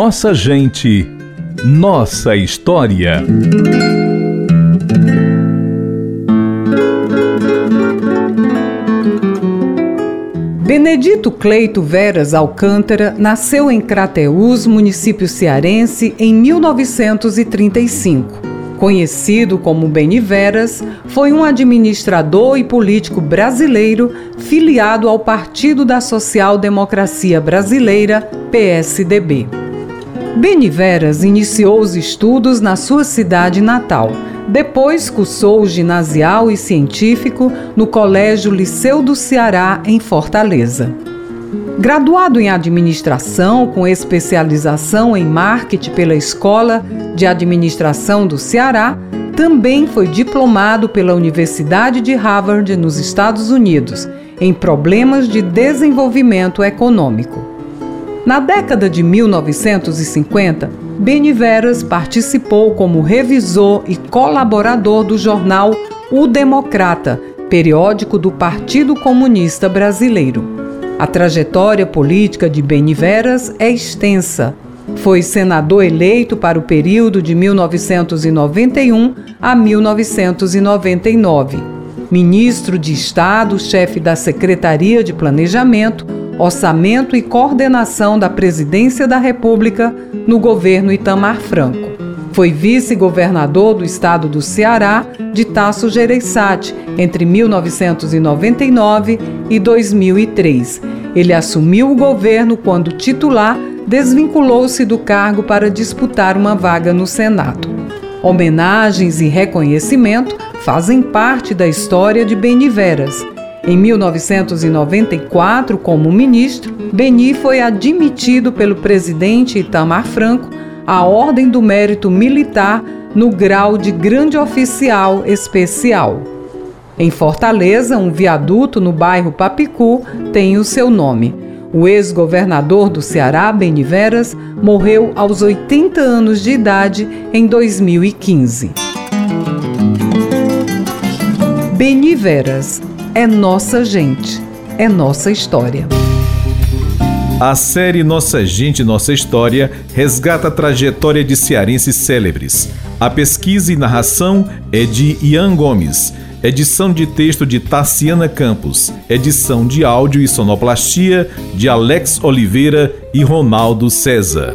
Nossa gente, nossa história. Benedito Cleito Veras Alcântara nasceu em Crateús, município cearense, em 1935. Conhecido como Beniveras, foi um administrador e político brasileiro filiado ao Partido da Social Democracia Brasileira, PSDB. Beniveras iniciou os estudos na sua cidade natal. Depois cursou o ginasial e científico no Colégio Liceu do Ceará, em Fortaleza. Graduado em administração, com especialização em marketing pela Escola de Administração do Ceará, também foi diplomado pela Universidade de Harvard, nos Estados Unidos, em problemas de desenvolvimento econômico. Na década de 1950, Beniveras participou como revisor e colaborador do jornal O Democrata, periódico do Partido Comunista Brasileiro. A trajetória política de Beniveras é extensa. Foi senador eleito para o período de 1991 a 1999. Ministro de Estado, chefe da Secretaria de Planejamento, Orçamento e Coordenação da Presidência da República no governo Itamar Franco. Foi vice-governador do estado do Ceará de Tasso Gereissati entre 1999 e 2003. Ele assumiu o governo quando titular, desvinculou-se do cargo para disputar uma vaga no Senado. Homenagens e reconhecimento fazem parte da história de Beniveras. Em 1994, como ministro, Beni foi admitido pelo presidente Itamar Franco a Ordem do Mérito Militar no grau de Grande Oficial Especial. Em Fortaleza, um viaduto no bairro Papicu tem o seu nome. O ex-governador do Ceará, Beniveras, morreu aos 80 anos de idade em 2015. Beniveras é nossa gente, é nossa história. A série Nossa Gente, Nossa História resgata a trajetória de cearenses célebres. A pesquisa e narração é de Ian Gomes. Edição de texto de Tassiana Campos. Edição de áudio e sonoplastia de Alex Oliveira e Ronaldo César.